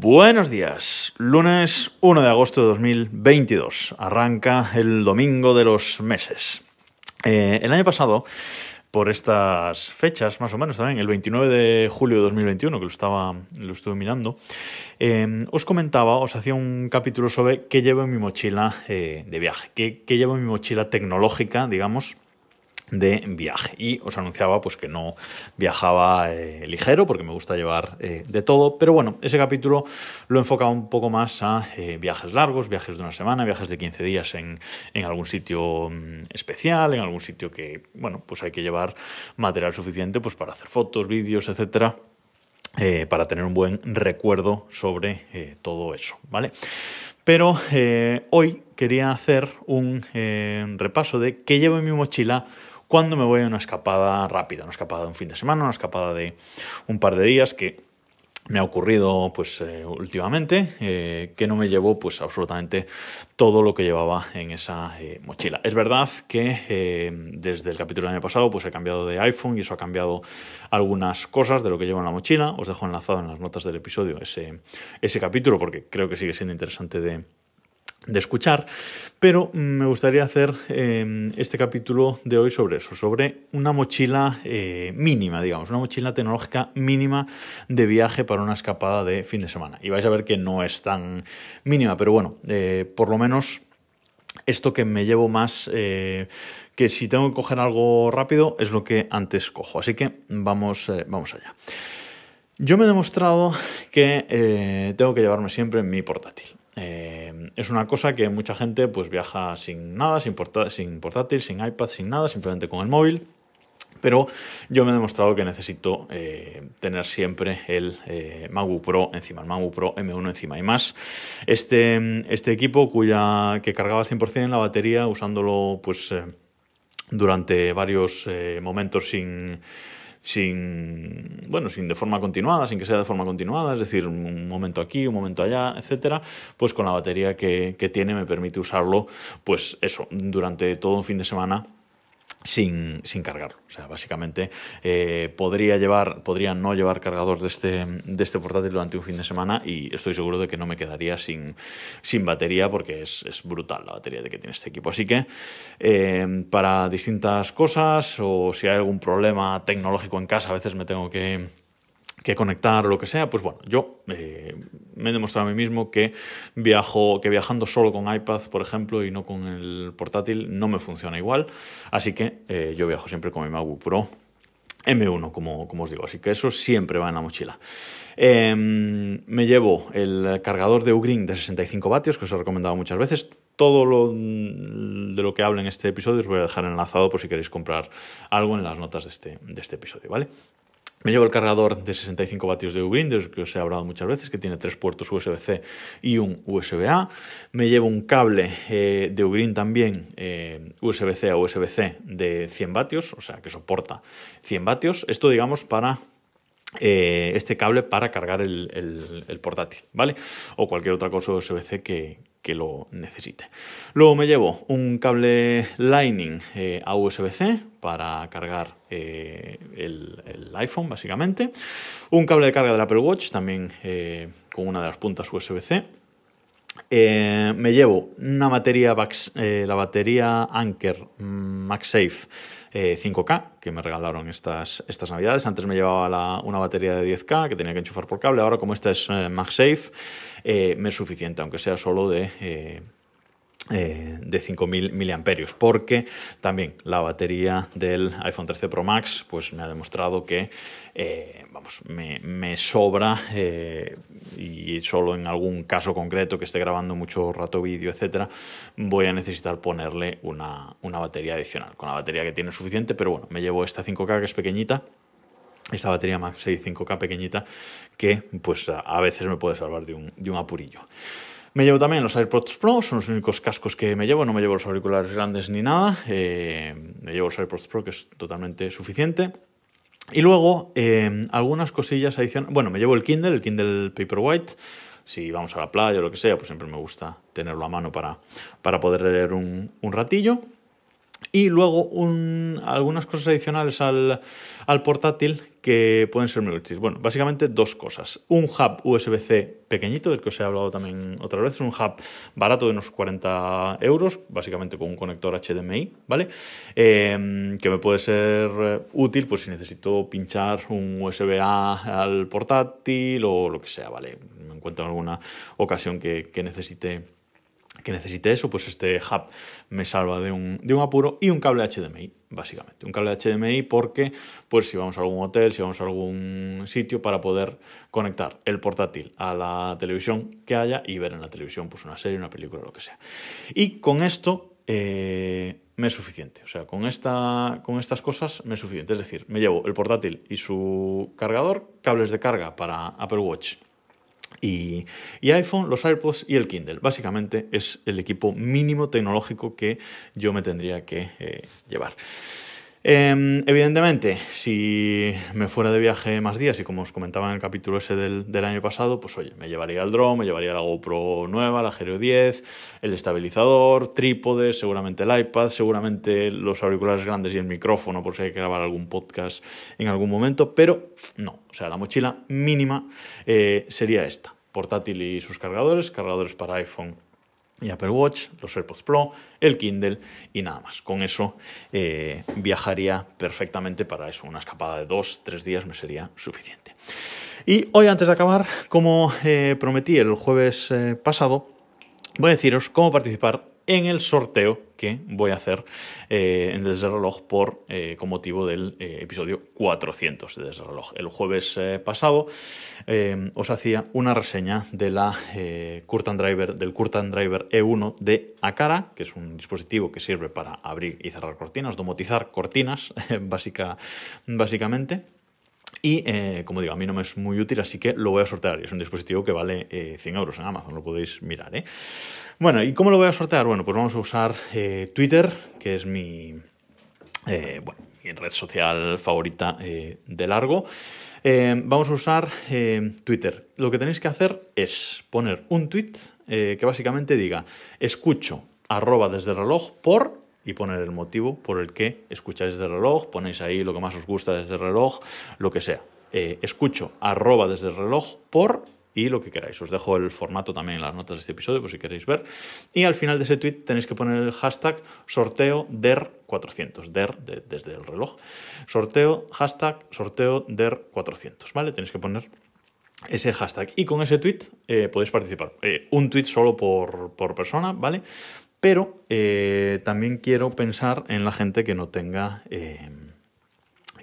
Buenos días, lunes 1 de agosto de 2022. Arranca el domingo de los meses. Eh, el año pasado, por estas fechas, más o menos también, el 29 de julio de 2021, que lo, estaba, lo estuve mirando, eh, os comentaba, os hacía un capítulo sobre qué llevo en mi mochila eh, de viaje, qué, qué llevo en mi mochila tecnológica, digamos, de viaje y os anunciaba pues que no viajaba eh, ligero porque me gusta llevar eh, de todo pero bueno ese capítulo lo enfocaba un poco más a eh, viajes largos viajes de una semana viajes de 15 días en, en algún sitio mm, especial en algún sitio que bueno pues hay que llevar material suficiente pues para hacer fotos vídeos etcétera para tener un buen recuerdo sobre todo eso, ¿vale? Pero hoy quería hacer un repaso de qué llevo en mi mochila cuando me voy a una escapada rápida, una escapada de un fin de semana, una escapada de un par de días que me ha ocurrido pues eh, últimamente eh, que no me llevo pues absolutamente todo lo que llevaba en esa eh, mochila. Es verdad que desde el capítulo del año pasado pues he cambiado de iPhone y eso ha cambiado algunas cosas de lo que llevo en la mochila. Os dejo enlazado en las notas del episodio ese, ese capítulo porque creo que sigue siendo interesante de, de escuchar, pero me gustaría hacer eh, este capítulo de hoy sobre eso, sobre una mochila eh, mínima, digamos, una mochila tecnológica mínima de viaje para una escapada de fin de semana. Y vais a ver que no es tan mínima, pero bueno, eh, por lo menos esto que me llevo más, que si tengo que coger algo rápido, es lo que antes cojo. Así que vamos, vamos allá. Yo me he demostrado que tengo que llevarme siempre mi portátil. Es una cosa que mucha gente pues viaja sin nada, sin, portátil, sin iPad, sin nada, simplemente con el móvil. Pero yo me he demostrado que necesito eh, tener siempre el eh, Pro encima, el MacBook Pro M1 encima. Y más, este, este equipo cuya, que cargaba al 100% en la batería usándolo pues, eh, durante varios eh, momentos sin sin, bueno, sin de forma continuada, sin que sea de forma continuada, es decir, un momento aquí, un momento allá, etcétera, pues con la batería que, que tiene me permite usarlo, pues eso, durante todo un fin de semana sin, cargarlo. O sea, básicamente eh, podría llevar, podría no llevar cargador de este, de este portátil durante un fin de semana y estoy seguro de que no me quedaría sin, sin batería porque es, es brutal la batería de que tiene este equipo. Así que eh, para distintas cosas o si hay algún problema tecnológico en casa, a veces me tengo que que conectar o lo que sea, pues bueno, yo eh, me he demostrado a mí mismo que viajo, que viajando solo con iPad, por ejemplo, y no con el portátil, no me funciona igual. Así que eh, yo viajo siempre con mi MacBook Pro M1, como, como os digo. Así que eso siempre va en la mochila. Eh, me llevo el cargador de Ugreen de 65 vatios, que os he recomendado muchas veces. Todo lo de lo que hablo en este episodio os voy a dejar enlazado por si queréis comprar algo en las notas de este, de este episodio, ¿vale? Me llevo el cargador de 65 vatios de Ugreen, del que os he hablado muchas veces, que tiene tres puertos USB-C y un USB-A. Me llevo un cable eh, de Ugreen también, eh, USB-C a USB-C de 100 vatios, o sea, que soporta 100 vatios. Esto, digamos, para eh, este cable para cargar el, el, el, portátil, ¿vale? O cualquier otra cosa USB-C que, que, lo necesite. Luego me llevo un cable Lightning eh, a USB-C para cargar eh, el, iPhone, básicamente. Un cable de carga del Apple Watch, también eh, con una de las puntas USB-C. Me llevo una batería, la batería Anker MagSafe eh, 5K que me regalaron estas, estas navidades. Antes me llevaba una batería de 10K que tenía que enchufar por cable. Ahora como esta es eh, MagSafe eh, me es suficiente, aunque sea solo de eh, de 5.000 miliamperios porque también la batería del iPhone 13 Pro Max pues me ha demostrado que eh, vamos, me, sobra eh, y solo en algún caso concreto que esté grabando mucho rato vídeo, etcétera, voy a necesitar ponerle una, una batería adicional. Con la batería que tiene suficiente, pero bueno, me llevo esta 5K que es pequeñita esta batería MagSafe 5K pequeñita que pues a veces me puede salvar de un, de un apurillo. Me llevo también los AirPods Pro, son los únicos cascos que me llevo, no me llevo los auriculares grandes ni nada, eh, me llevo los AirPods Pro que es totalmente suficiente. Y luego eh, algunas cosillas adicionales, bueno, me llevo el Kindle, el Kindle Paperwhite, si vamos a la playa o lo que sea, pues siempre me gusta tenerlo a mano para, para poder leer un, un ratillo. Y luego algunas cosas adicionales al, al portátil que pueden ser muy útiles. Bueno, básicamente dos cosas. Un hub USB-C pequeñito, del que os he hablado también otras veces, un hub barato de unos 40 euros, básicamente con un conector HDMI, ¿vale? Em, que me puede ser eh, útil pues si necesito pinchar un USB-A al portátil o lo que sea, ¿vale? Me encuentro en alguna ocasión que, que necesite que necesite eso, pues este hub me salva de un, de un, apuro y un cable HDMI, básicamente. Un cable HDMI porque, pues si vamos a algún hotel, si vamos a algún sitio, para poder conectar el portátil a la televisión que haya y ver en la televisión pues una serie, una película, lo que sea. Y con esto eh, me es suficiente. O sea, con, esta, con estas cosas me es suficiente. Es decir, me llevo el portátil y su cargador, cables de carga para Apple Watch y, iPhone, los AirPods y el Kindle. Básicamente es el equipo mínimo tecnológico que yo me tendría que eh, llevar. Em, evidentemente, si me fuera de viaje más días, y como os comentaba en el capítulo ese del, año pasado, pues oye, me llevaría el drone, me llevaría la GoPro nueva, la Hero 10, el estabilizador, trípode, seguramente el iPad, seguramente los auriculares grandes y el micrófono, por si hay que grabar algún podcast en algún momento, pero no, o sea, la mochila mínima eh, sería esta, portátil y sus cargadores, cargadores para iPhone y Apple Watch, los AirPods Pro, el Kindle y nada más. Con eso eh, viajaría perfectamente para eso. Una escapada de dos, tres días me sería suficiente. Y hoy, antes de acabar, como eh, prometí el jueves eh, pasado, voy a deciros cómo participar en el sorteo que voy a hacer eh, en Desde Reloj por, eh, con motivo del eh, episodio 400 de Desde Reloj. El jueves pasado os hacía una reseña de la, Driver, del Curtain Driver E1 de Acara, que es un dispositivo que sirve para abrir y cerrar cortinas, domotizar cortinas, básica, básicamente. Y como digo, a mí no me es muy útil, así que lo voy a sortear. Es un dispositivo que vale 100 euros en Amazon, lo podéis mirar. ¿eh? Bueno, ¿y cómo lo voy a sortear? Bueno, pues vamos a usar eh, Twitter, que es mi, eh, red social favorita eh, de largo. vamos a usar Twitter. Lo que tenéis que hacer es poner un tweet que básicamente diga escucho arroba desde reloj por y poner el motivo por el que escucháis desde el reloj, ponéis ahí lo que más os gusta desde el reloj, lo que sea. escucho arroba desde el reloj por y lo que queráis. Os dejo el formato también en las notas de este episodio por si queréis ver. Y al final de ese tweet tenéis que poner el hashtag sorteo DER 400, DER desde el reloj. Sorteo, hashtag sorteo DER 400, ¿vale? Tenéis que poner ese hashtag. Y con ese tweet eh, podéis participar. Eh, un tweet solo por, persona, ¿vale? Pero eh, también quiero pensar en la gente que no tenga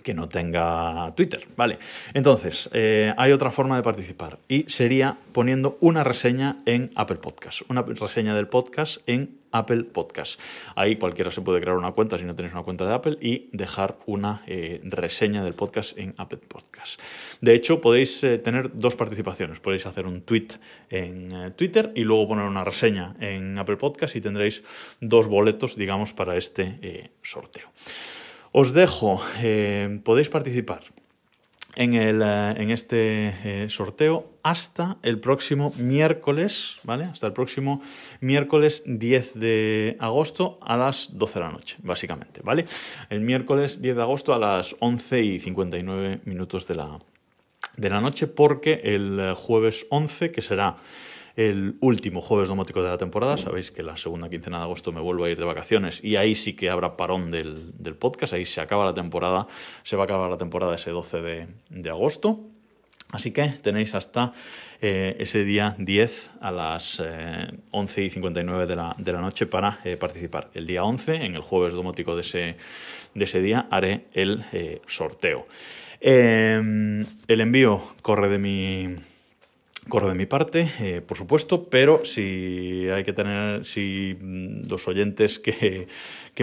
que no tenga Twitter, ¿vale? Entonces, eh, hay otra forma de participar y sería poniendo una reseña en Apple Podcast, una reseña del podcast en Apple Podcast. Ahí cualquiera se puede crear una cuenta si no tenéis una cuenta de Apple y dejar una eh, reseña del podcast en Apple Podcast. De hecho, podéis eh, tener dos participaciones. Podéis hacer un tweet en Twitter y luego poner una reseña en Apple Podcast y tendréis dos boletos, digamos, para este sorteo. Os dejo, eh, podéis participar en, el, eh, en este eh, sorteo hasta el próximo miércoles, ¿vale? Hasta el próximo miércoles 10 de agosto a las 12 de la noche, básicamente, ¿vale? El miércoles 10 de agosto a las 11 y 59 minutos de la, de la noche, porque el jueves 11, que será el último jueves domótico de la temporada. Sabéis que la segunda quincena de agosto me vuelvo a ir de vacaciones y ahí sí que habrá parón del, podcast, ahí se acaba la temporada, se va a acabar la temporada ese 12 de, agosto. Así que tenéis hasta eh, ese día 10 a las 11 eh, y 59 de la, de la noche para eh, participar. El día 11, en el jueves domótico de ese, de ese día, haré el sorteo. el envío corre de mi Corro de mi parte, eh, por supuesto, pero si hay que tener, si mm, los oyentes que,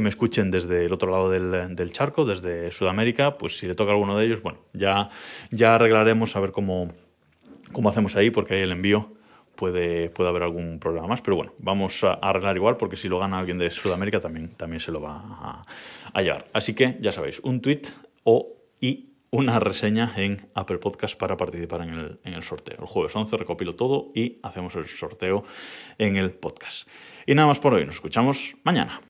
me escuchen desde el otro lado del, charco, desde Sudamérica, pues si le toca a alguno de ellos, bueno, ya, ya arreglaremos a ver cómo, cómo hacemos ahí, porque ahí el envío puede, puede haber algún problema más, pero bueno, vamos a arreglar igual, porque si lo gana alguien de Sudamérica también, también se lo va a, a llevar. Así que ya sabéis, un tweet o y una reseña en Apple Podcast para participar en el, en el, sorteo. El jueves 11 recopilo todo y hacemos el sorteo en el podcast. Y nada más por hoy, nos escuchamos mañana.